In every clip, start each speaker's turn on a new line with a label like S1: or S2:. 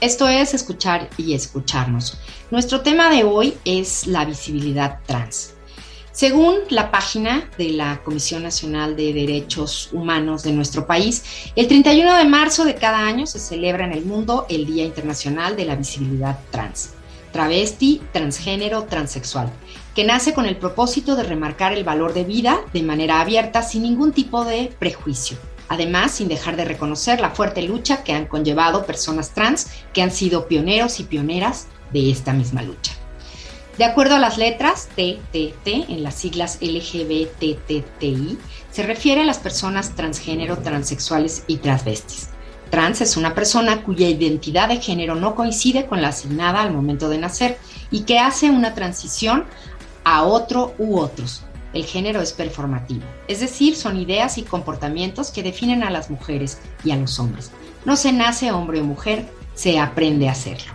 S1: Esto es escuchar y escucharnos. Nuestro tema de hoy es la visibilidad trans. Según la página de la Comisión Nacional de Derechos Humanos de nuestro país, el 31 de marzo de cada año se celebra en el mundo el Día Internacional de la Visibilidad Trans, travesti, transgénero, transexual, que nace con el propósito de remarcar el valor de vida de manera abierta sin ningún tipo de prejuicio además sin dejar de reconocer la fuerte lucha que han conllevado personas trans que han sido pioneros y pioneras de esta misma lucha. De acuerdo a las letras TTT en las siglas LGBTTI, se refiere a las personas transgénero, transexuales y transvestis. Trans es una persona cuya identidad de género no coincide con la asignada al momento de nacer y que hace una transición a otro u otros, el género es performativo, es decir, son ideas y comportamientos que definen a las mujeres y a los hombres. No se nace hombre o mujer, se aprende a hacerlo.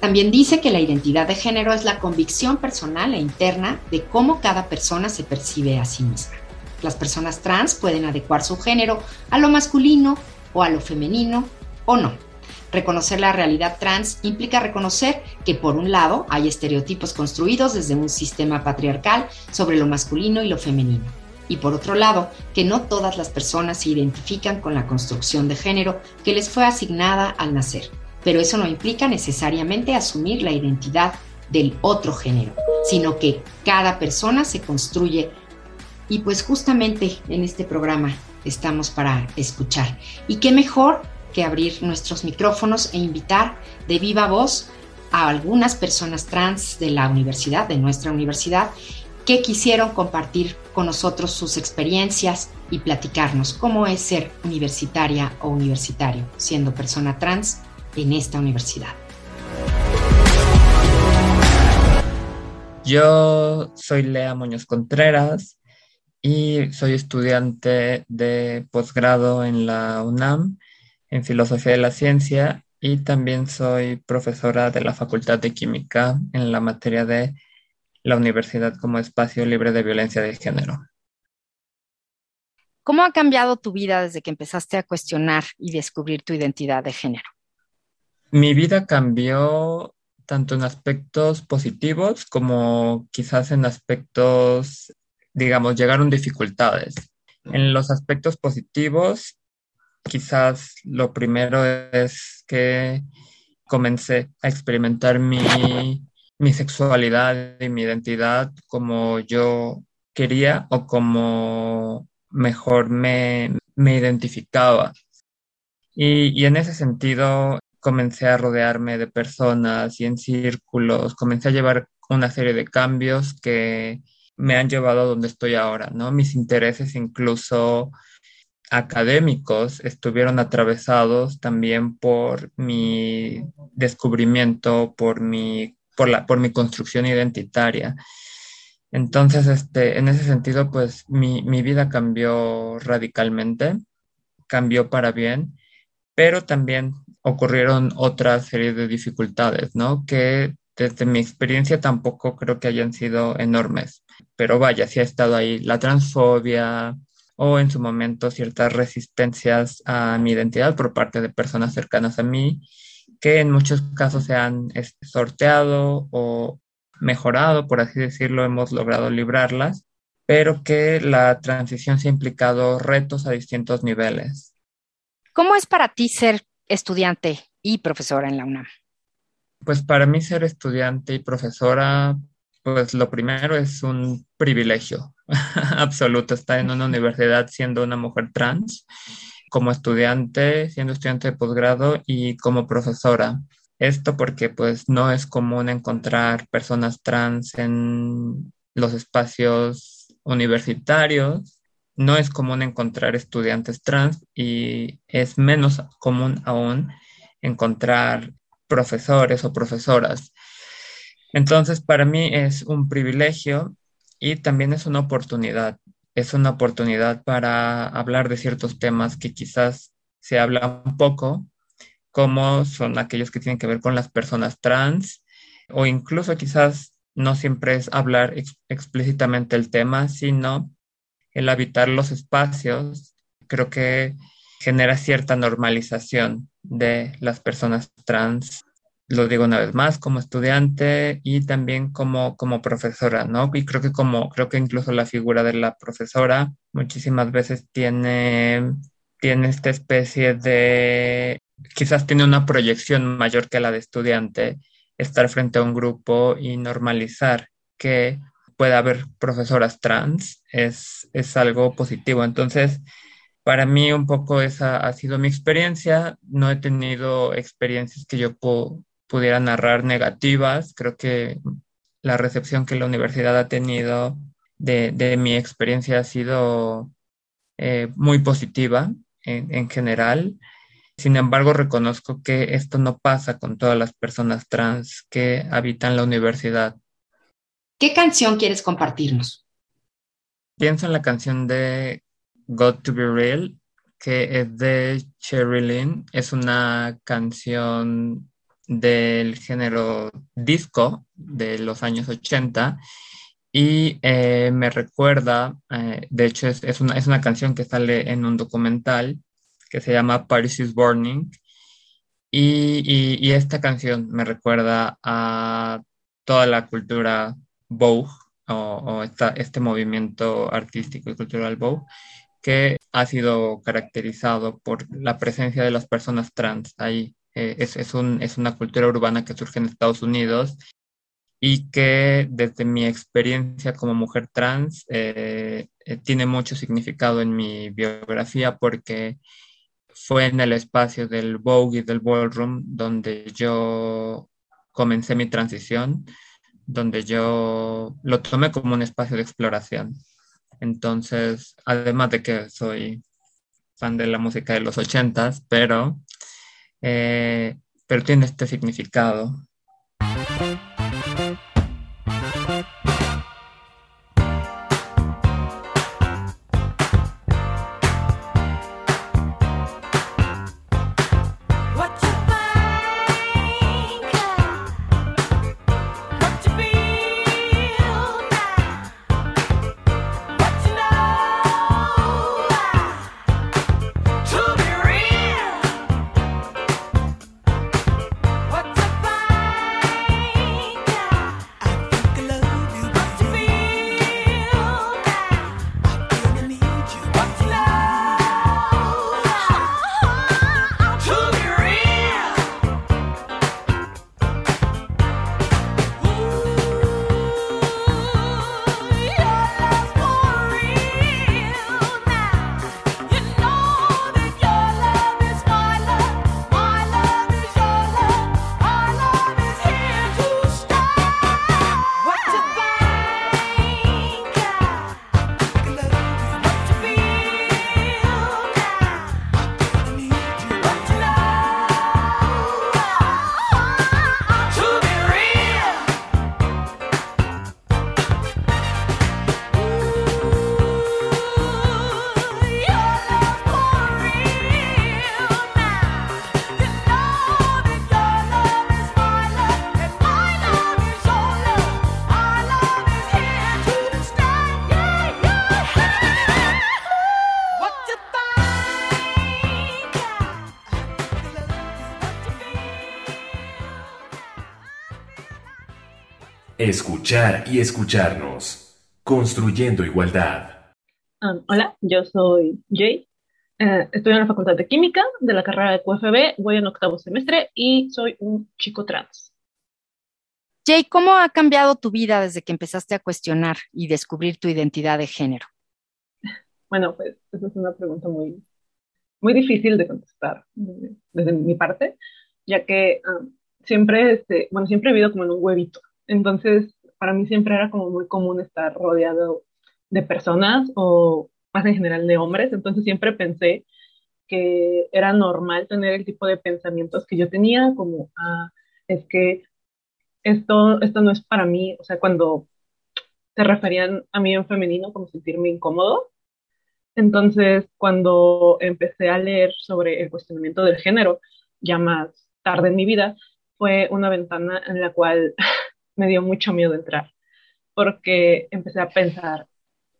S1: También dice que la identidad de género es la convicción personal e interna de cómo cada persona se percibe a sí misma. Las personas trans pueden adecuar su género a lo masculino o a lo femenino o no. Reconocer la realidad trans implica reconocer que por un lado hay estereotipos construidos desde un sistema patriarcal sobre lo masculino y lo femenino. Y por otro lado, que no todas las personas se identifican con la construcción de género que les fue asignada al nacer. Pero eso no implica necesariamente asumir la identidad del otro género, sino que cada persona se construye. Y pues justamente en este programa estamos para escuchar. Y qué mejor que abrir nuestros micrófonos e invitar de viva voz a algunas personas trans de la universidad, de nuestra universidad, que quisieron compartir con nosotros sus experiencias y platicarnos cómo es ser universitaria o universitario siendo persona trans en esta universidad.
S2: Yo soy Lea Muñoz Contreras y soy estudiante de posgrado en la UNAM en Filosofía de la Ciencia y también soy profesora de la Facultad de Química en la materia de la universidad como espacio libre de violencia de género.
S1: ¿Cómo ha cambiado tu vida desde que empezaste a cuestionar y descubrir tu identidad de género?
S2: Mi vida cambió tanto en aspectos positivos como quizás en aspectos, digamos, llegaron dificultades. En los aspectos positivos, quizás lo primero es que comencé a experimentar mi, sexualidad y mi identidad como yo quería o como mejor me, identificaba. Y, y, en ese sentido comencé a rodearme de personas y en círculos, comencé a llevar una serie de cambios que me han llevado a donde estoy ahora, ¿no? Mis intereses incluso académicos estuvieron atravesados también por mi descubrimiento, por mi, por la, por mi construcción identitaria. Entonces, este, en ese sentido, pues mi, mi vida cambió radicalmente, cambió para bien, pero también ocurrieron otra serie de dificultades, ¿no? Que desde mi experiencia tampoco creo que hayan sido enormes, pero vaya, sí ha estado ahí la transfobia, o en su momento ciertas resistencias a mi identidad por parte de personas cercanas a mí, que en muchos casos se han sorteado o mejorado, por así decirlo, hemos logrado librarlas, pero que la transición se ha implicado retos a distintos niveles.
S1: ¿Cómo es para ti ser estudiante y profesora en la UNAM?
S2: Pues para mí ser estudiante y profesora pues lo primero es un privilegio absoluto estar en una universidad siendo una mujer trans, como estudiante, siendo estudiante de posgrado y como profesora. Esto porque pues no es común encontrar personas trans en los espacios universitarios, no es común encontrar estudiantes trans y es menos común aún encontrar profesores o profesoras Entonces, para mí es un privilegio y también es una oportunidad. Es una oportunidad para hablar de ciertos temas que quizás se habla un poco, como son aquellos que tienen que ver con las personas trans, o incluso quizás no siempre es hablar explícitamente el tema, sino el habitar los espacios. Creo que genera cierta normalización de las personas trans lo digo una vez más, como estudiante y también como, como profesora, ¿no? Y creo que como, creo que incluso la figura de la profesora muchísimas veces tiene, tiene esta especie de, quizás tiene una proyección mayor que la de estudiante, estar frente a un grupo y normalizar que pueda haber profesoras trans es, es algo positivo. Entonces, para mí un poco esa ha sido mi experiencia. No he tenido experiencias que yo puedo, pudiera narrar negativas. Creo que la recepción que la universidad ha tenido de, mi experiencia ha sido eh, muy positiva en, general. Sin embargo, reconozco que esto no pasa con todas las personas trans que habitan la universidad.
S1: ¿Qué canción quieres compartirnos?
S2: Pienso en la canción de God to Be Real, que es de Cherry Lynn. Es una canción del género disco de los años 80 y eh, me recuerda, eh, de hecho es, una, es una canción que sale en un documental que se llama Paris is Burning. Y, y, esta canción me recuerda a toda la cultura Vogue o, esta, este movimiento artístico y cultural Vogue que ha sido caracterizado por la presencia de las personas trans ahí eh, es, es, un, es una cultura urbana que surge en Estados Unidos y que desde mi experiencia como mujer trans eh, eh, tiene mucho significado en mi biografía porque fue en el espacio del Vogue y del Ballroom donde yo comencé mi transición, donde yo lo tomé como un espacio de exploración. Entonces, además de que soy fan de la música de los ochentas, pero eh, pero tiene este significado.
S3: Escuchar y escucharnos. Construyendo igualdad.
S4: Um, hola, yo soy Jay. Eh, estoy en la Facultad de Química de la carrera de QFB. Voy en octavo semestre y soy un chico trans.
S1: Jay, ¿cómo ha cambiado tu vida desde que empezaste a cuestionar y descubrir tu identidad de género?
S4: Bueno, pues esa es una pregunta muy, muy difícil de contestar desde, mi parte, ya que um, siempre, este, bueno, siempre he vivido como en un huevito entonces, para mí siempre era como muy común estar rodeado de personas o más en general de hombres, entonces siempre pensé que era normal tener el tipo de pensamientos que yo tenía, como, ah, es que esto, esto no es para mí, o sea, cuando se referían a mí en femenino como sentirme incómodo. Entonces, cuando empecé a leer sobre el cuestionamiento del género, ya más tarde en mi vida, fue una ventana en la cual me dio mucho miedo entrar, porque empecé a pensar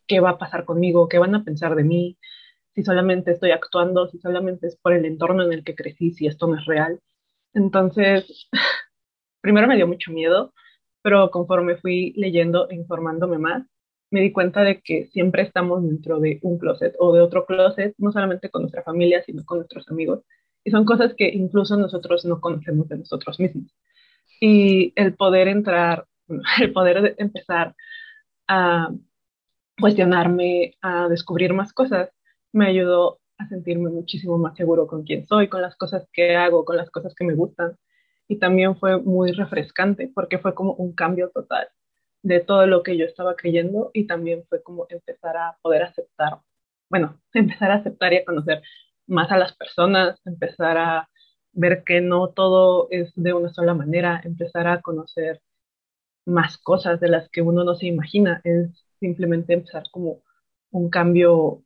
S4: qué va a pasar conmigo, qué van a pensar de mí, si solamente estoy actuando, si solamente es por el entorno en el que crecí, si esto no es real. Entonces, primero me dio mucho miedo, pero conforme fui leyendo e informándome más, me di cuenta de que siempre estamos dentro de un closet o de otro closet, no solamente con nuestra familia, sino con nuestros amigos. Y son cosas que incluso nosotros no conocemos de nosotros mismos. Y el poder entrar, el poder empezar a cuestionarme, a descubrir más cosas, me ayudó a sentirme muchísimo más seguro con quién soy, con las cosas que hago, con las cosas que me gustan. Y también fue muy refrescante porque fue como un cambio total de todo lo que yo estaba creyendo y también fue como empezar a poder aceptar, bueno, empezar a aceptar y a conocer más a las personas, empezar a ver que no todo es de una sola manera, empezar a conocer más cosas de las que uno no se imagina, es simplemente empezar como un cambio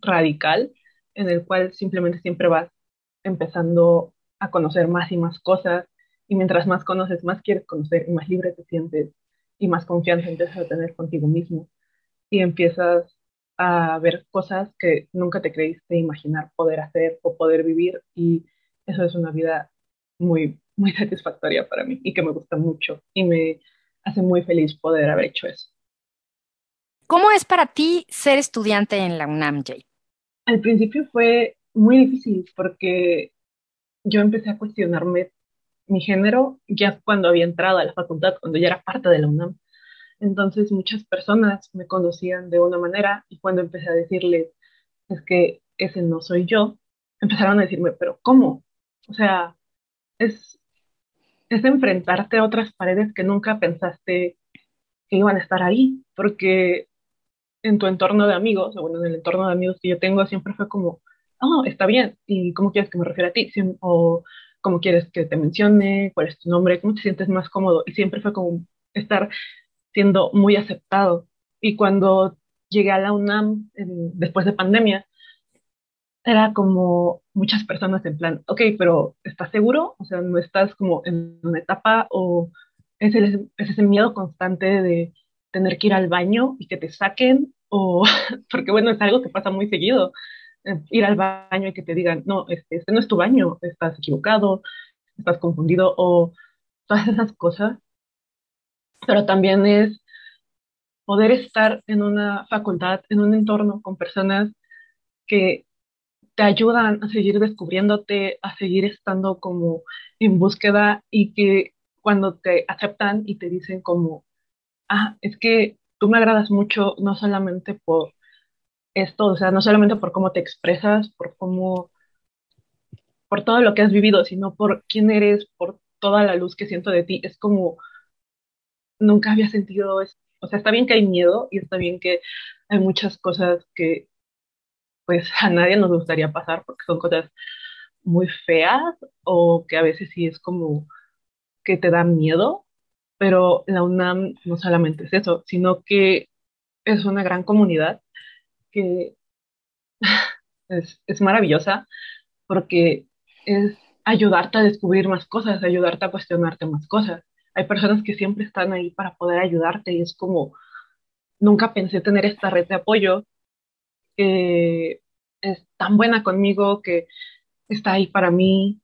S4: radical en el cual simplemente siempre vas empezando a conocer más y más cosas y mientras más conoces, más quieres conocer y más libre te sientes y más confianza empiezas a tener contigo mismo y empiezas a ver cosas que nunca te creíste imaginar poder hacer o poder vivir y eso es una vida muy, muy satisfactoria para mí y que me gusta mucho y me hace muy feliz poder haber hecho eso.
S5: ¿Cómo es para ti ser estudiante en la UNAM, Jay?
S4: Al principio fue muy difícil porque yo empecé a cuestionarme mi género ya cuando había entrado a la facultad, cuando ya era parte de la UNAM. Entonces muchas personas me conocían de una manera y cuando empecé a decirles, es que ese no soy yo, empezaron a decirme, pero ¿cómo? O sea, es, es enfrentarte a otras paredes que nunca pensaste que iban a estar ahí, porque en tu entorno de amigos, o bueno, en el entorno de amigos que yo tengo, siempre fue como, oh, está bien, ¿y cómo quieres que me refiera a ti? O cómo quieres que te mencione, cuál es tu nombre, cómo te sientes más cómodo. Y siempre fue como estar siendo muy aceptado. Y cuando llegué a la UNAM después de pandemia, era como muchas personas en plan, ok, pero ¿estás seguro? O sea, ¿no estás como en una etapa o es, es ese miedo constante de tener que ir al baño y que te saquen? O, porque bueno, es algo que pasa muy seguido, eh, ir al baño y que te digan, no, este, este no es tu baño, estás equivocado, estás confundido o todas esas cosas pero también es poder estar en una facultad, en un entorno con personas que te ayudan a seguir descubriéndote, a seguir estando como en búsqueda y que cuando te aceptan y te dicen como, ah, es que tú me agradas mucho, no solamente por esto, o sea, no solamente por cómo te expresas, por cómo, por todo lo que has vivido, sino por quién eres, por toda la luz que siento de ti. Es como, nunca había sentido eso. O sea, está bien que hay miedo y está bien que hay muchas cosas que pues a nadie nos gustaría pasar porque son cosas muy feas o que a veces sí es como que te da miedo, pero la UNAM no solamente es eso, sino que es una gran comunidad que es, es maravillosa porque es ayudarte a descubrir más cosas, ayudarte a cuestionarte más cosas. Hay personas que siempre están ahí para poder ayudarte y es como, nunca pensé tener esta red de apoyo que es tan buena conmigo, que está ahí para mí,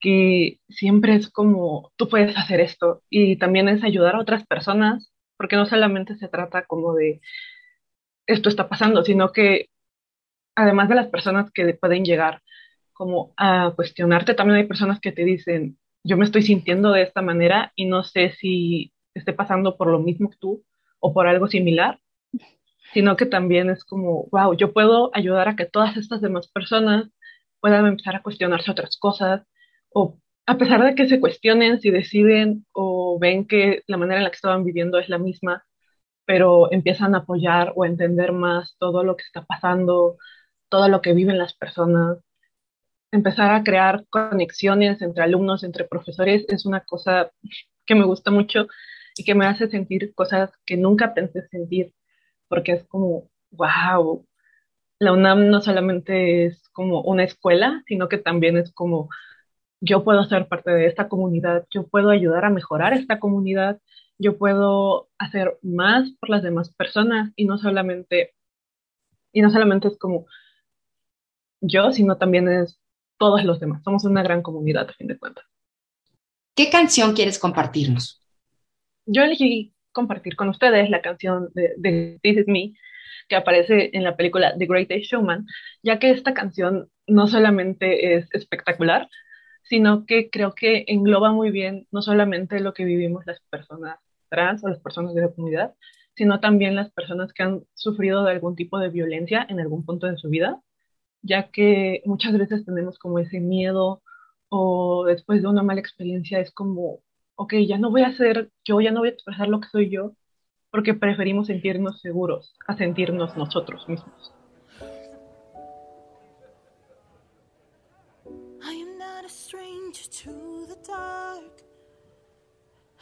S4: que siempre es como, tú puedes hacer esto y también es ayudar a otras personas, porque no solamente se trata como de esto está pasando, sino que además de las personas que pueden llegar como a cuestionarte, también hay personas que te dicen, yo me estoy sintiendo de esta manera y no sé si esté pasando por lo mismo que tú o por algo similar, sino que también es como, wow, yo puedo ayudar a que todas estas demás personas puedan empezar a cuestionarse otras cosas o a pesar de que se cuestionen si deciden o ven que la manera en la que estaban viviendo es la misma, pero empiezan a apoyar o a entender más todo lo que está pasando, todo lo que viven las personas empezar a crear conexiones entre alumnos, entre profesores, es una cosa
S6: que me gusta mucho y que me hace sentir cosas que nunca pensé sentir, porque es como, wow, la UNAM no solamente es como una escuela, sino que también es como yo puedo ser parte de esta comunidad, yo puedo ayudar a mejorar esta comunidad, yo puedo hacer más por las demás personas y no solamente y no solamente es como yo, sino también es todos los demás. Somos una gran comunidad a fin de cuentas.
S7: ¿Qué canción quieres compartirnos?
S6: Yo elegí compartir con ustedes la canción de, This Is Me, que aparece en la película The Greatest Showman, ya que esta canción no solamente es espectacular, sino que creo que engloba muy bien no solamente lo que vivimos las personas trans o las personas de la comunidad, sino también las personas que han sufrido de algún tipo de violencia en algún punto de su vida, ya que muchas veces tenemos como ese miedo o después de una mala experiencia es como, ok, ya no voy a ser yo, ya no voy a expresar lo que soy yo, porque preferimos sentirnos seguros a sentirnos nosotros mismos.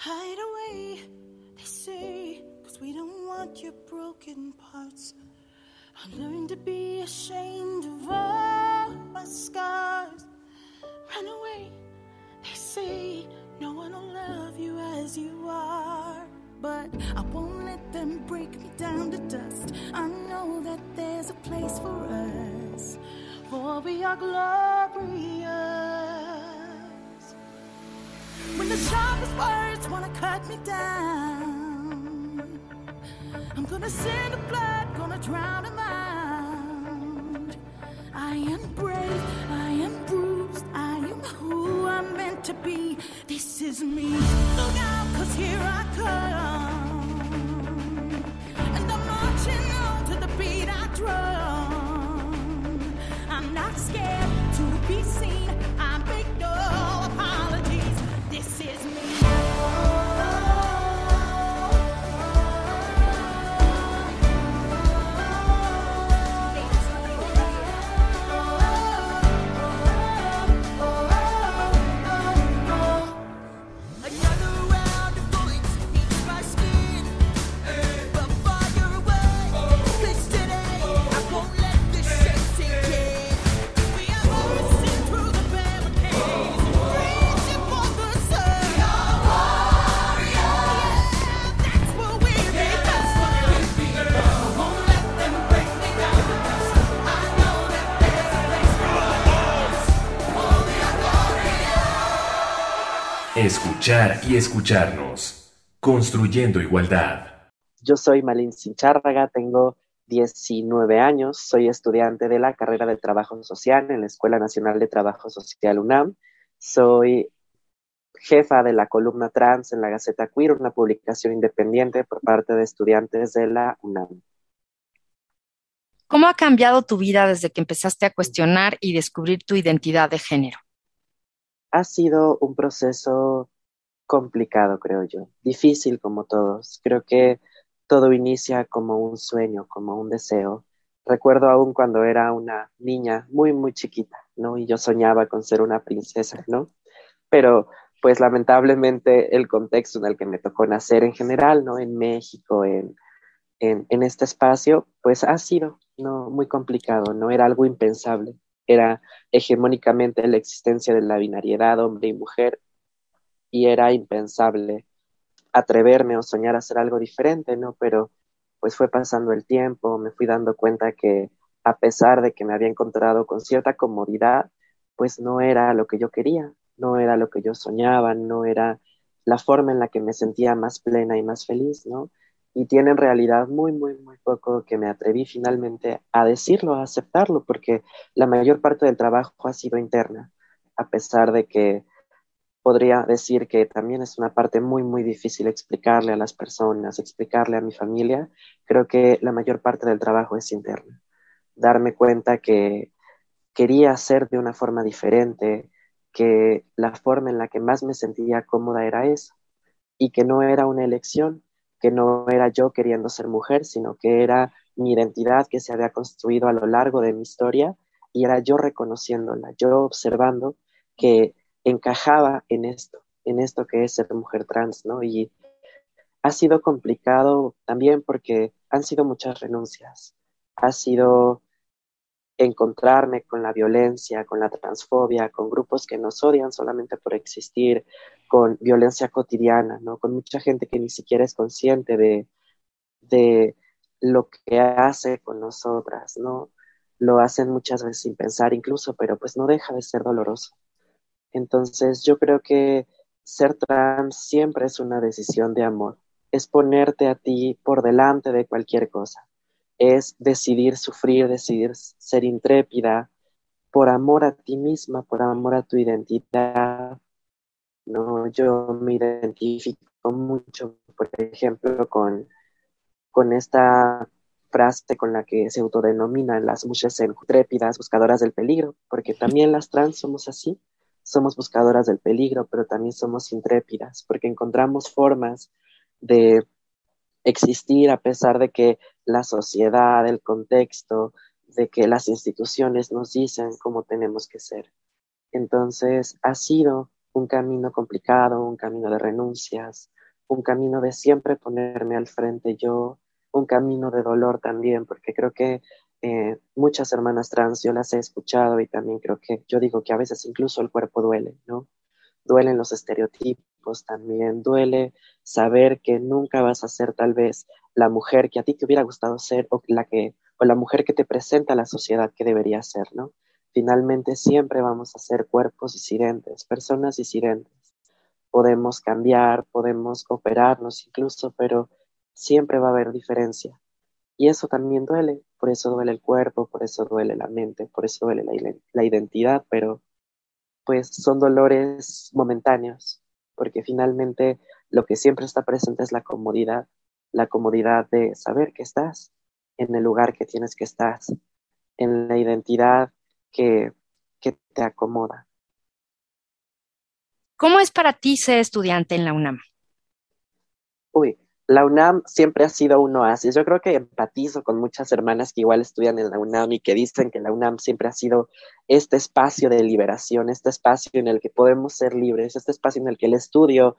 S6: Hide away, they say, cause we don't want your broken parts. I learned to be ashamed of all my scars. Run away, they say, no one will love you as you are. But I won't let them break me down to dust. I know that there's a place for us, for we are glorious. When the sharpest words wanna cut me down, I'm gonna send the blood, gonna drown them out. I am brave, to be. This is me. Look out, cause here I come.
S3: Escuchar y escucharnos. Construyendo igualdad.
S8: Yo soy Malin Sinchárraga, tengo 19 años, soy estudiante de la carrera de Trabajo Social en la Escuela Nacional de Trabajo Social UNAM. Soy jefa de la columna trans en la Gaceta Queer, una publicación independiente por parte de estudiantes de la UNAM.
S1: ¿Cómo ha cambiado tu vida desde que empezaste a cuestionar y descubrir tu identidad de género?
S8: ha sido un proceso complicado, creo yo, difícil como todos. Creo que todo inicia como un sueño, como un deseo. Recuerdo aún cuando era una niña muy, muy chiquita, ¿no? Y yo soñaba con ser una princesa, ¿no? Pero pues lamentablemente el contexto en el que me tocó nacer en general, ¿no? En México, en, en, este espacio, pues ha sido, ¿no? Muy complicado, ¿no? Era algo impensable era hegemónicamente la existencia de la binariedad hombre y mujer y era impensable atreverme o soñar a hacer algo diferente, ¿no? Pero pues fue pasando el tiempo, me fui dando cuenta que a pesar de que me había encontrado con cierta comodidad, pues no era lo que yo quería, no era lo que yo soñaba, no era la forma en la que me sentía más plena y más feliz, ¿no? y tiene en realidad muy, muy, muy poco que me atreví finalmente a decirlo, a aceptarlo, porque la mayor parte del trabajo ha sido interna, a pesar de que podría decir que también es una parte muy, muy difícil explicarle a las personas, explicarle a mi familia, creo que la mayor parte del trabajo es interna. Darme cuenta que quería hacer de una forma diferente, que la forma en la que más me sentía cómoda era esa, y que no era una elección, que no era yo queriendo ser mujer, sino que era mi identidad que se había construido a lo largo de mi historia y era yo reconociéndola, yo observando que encajaba en esto, en esto que es ser mujer trans, ¿no? Y ha sido complicado también porque han sido muchas renuncias, ha sido encontrarme con la violencia, con la transfobia, con grupos que nos odian solamente por existir, con violencia cotidiana, ¿no? Con mucha gente que ni siquiera es consciente de, de lo que hace con nosotras, ¿no? Lo hacen muchas veces sin pensar incluso, pero pues no deja de ser doloroso. Entonces yo creo que ser trans siempre es una decisión de amor, es ponerte a ti por delante de cualquier cosa. Es decidir sufrir, decidir ser intrépida por amor a ti misma, por amor a tu identidad. No, yo me identifico mucho, por ejemplo, con, con esta frase con la que se autodenominan las mujeres intrépidas, buscadoras del peligro, porque también las trans somos así, somos buscadoras del peligro, pero también somos intrépidas, porque encontramos formas de existir a pesar de que la sociedad, el contexto, de que las instituciones nos dicen cómo tenemos que ser. Entonces, ha sido un camino complicado, un camino de renuncias, un camino de siempre ponerme al frente yo, un camino de dolor también, porque creo que eh, muchas hermanas trans yo las he escuchado y también creo que yo digo que a veces incluso el cuerpo duele, ¿no? Duelen los estereotipos también duele saber que nunca vas a ser tal vez la mujer que a ti te hubiera gustado ser o la que o la mujer que te presenta la sociedad que debería ser, ¿no? Finalmente siempre vamos a ser cuerpos disidentes, personas disidentes. Podemos cambiar, podemos operarnos incluso, pero siempre va a haber diferencia. Y eso también duele, por eso duele el cuerpo, por eso duele la mente, por eso duele la, la identidad, pero pues son dolores momentáneos porque finalmente lo que siempre está presente es la comodidad, la comodidad de saber que estás en el lugar que tienes que estar, en la identidad que, que te acomoda.
S5: ¿Cómo es para ti ser estudiante en la UNAM?
S8: Uy, la UNAM siempre ha sido un oasis. Yo creo que empatizo con muchas hermanas que igual estudian en la UNAM y que dicen que la UNAM siempre ha sido este espacio de liberación, este espacio en el que podemos ser libres, este espacio en el que el estudio,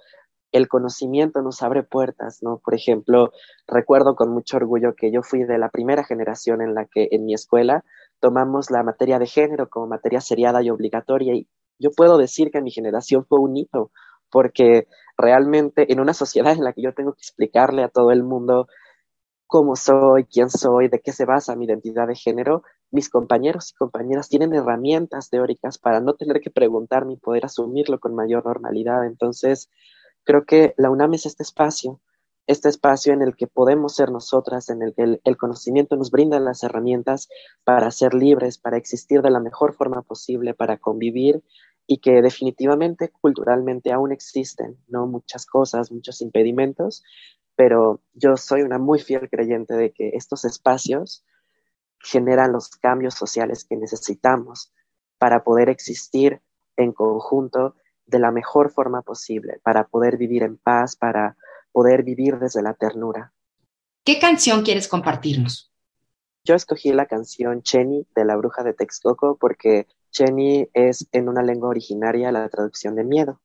S8: el conocimiento nos abre puertas, ¿no? Por ejemplo, recuerdo con mucho orgullo que yo fui de la primera generación en la que en mi escuela tomamos la materia de género como materia seriada y obligatoria y yo puedo decir que mi generación fue un hito porque realmente en una sociedad en la que yo tengo que explicarle a todo el mundo cómo soy, quién soy, de qué se basa mi identidad de género, mis compañeros y compañeras tienen herramientas teóricas para no tener que preguntarme y poder asumirlo con mayor normalidad. Entonces, creo que la UNAM es este espacio, este espacio en el que podemos ser nosotras, en el que el, el conocimiento nos brinda las herramientas para ser libres, para existir de la mejor forma posible, para convivir y que definitivamente culturalmente aún existen, ¿no? Muchas cosas, muchos impedimentos, pero yo soy una muy fiel creyente de que estos espacios generan los cambios sociales que necesitamos para poder existir en conjunto de la mejor forma posible, para poder vivir en paz, para poder vivir desde la ternura.
S1: ¿Qué canción quieres compartirnos?
S8: Yo escogí la canción Chenny de la bruja de Texcoco porque Chenny es en una lengua originaria la traducción de miedo,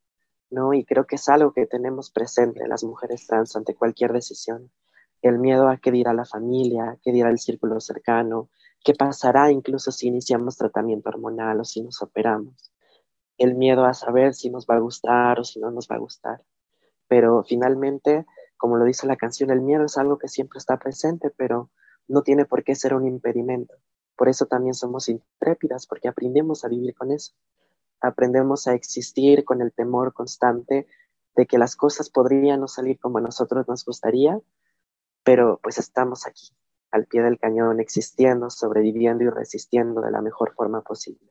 S8: ¿no? Y creo que es algo que tenemos presente las mujeres trans ante cualquier decisión. El miedo a qué dirá la familia, qué dirá el círculo cercano, qué pasará incluso si iniciamos tratamiento hormonal o si nos operamos. El miedo a saber si nos va a gustar o si no nos va a gustar. Pero finalmente, como lo dice la canción, el miedo es algo que siempre está presente, pero no tiene por qué ser un impedimento. Por eso también somos intrépidas, porque aprendemos a vivir con eso. Aprendemos a existir con el temor constante de que las cosas podrían no salir como a nosotros nos gustaría, pero pues estamos aquí, al pie del cañón, existiendo, sobreviviendo y resistiendo de la mejor forma posible.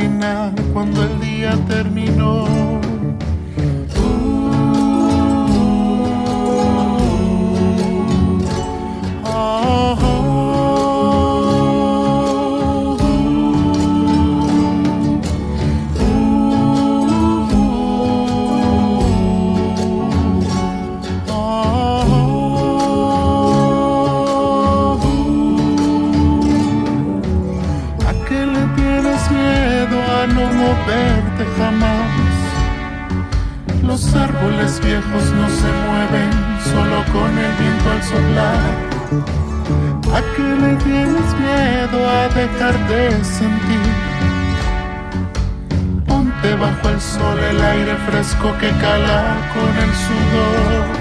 S9: Dejan de trinar cuando el con el sudor.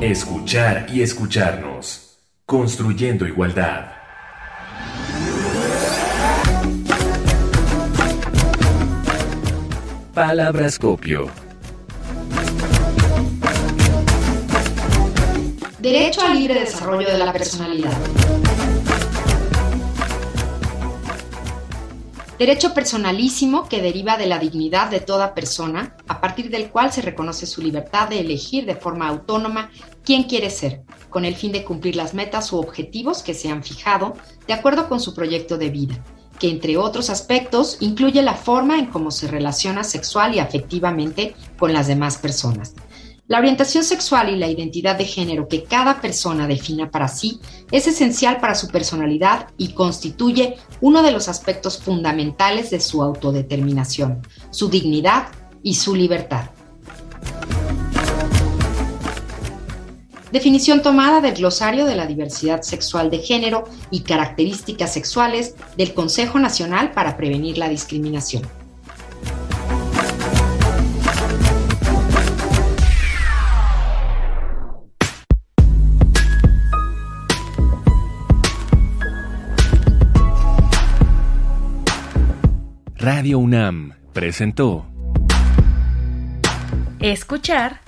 S3: Escuchar y escucharnos. Construyendo igualdad. Palabrascopio.
S1: Derecho al libre desarrollo de la personalidad. Derecho personalísimo que deriva de la dignidad de toda persona, a partir del cual se reconoce su libertad de elegir de forma autónoma quién quiere ser, con el fin de cumplir las metas u objetivos que se han fijado de acuerdo con su proyecto de vida, que entre otros aspectos incluye la forma en cómo se relaciona sexual y afectivamente con las demás personas la orientación sexual y la identidad de género que cada persona defina para sí es esencial para su personalidad y constituye uno de los aspectos fundamentales de su autodeterminación, su dignidad y su libertad. Definición tomada del glosario de la diversidad sexual de género y características sexuales del Consejo Nacional para Prevenir la Discriminación.
S3: Radio UNAM presentó
S10: Escuchar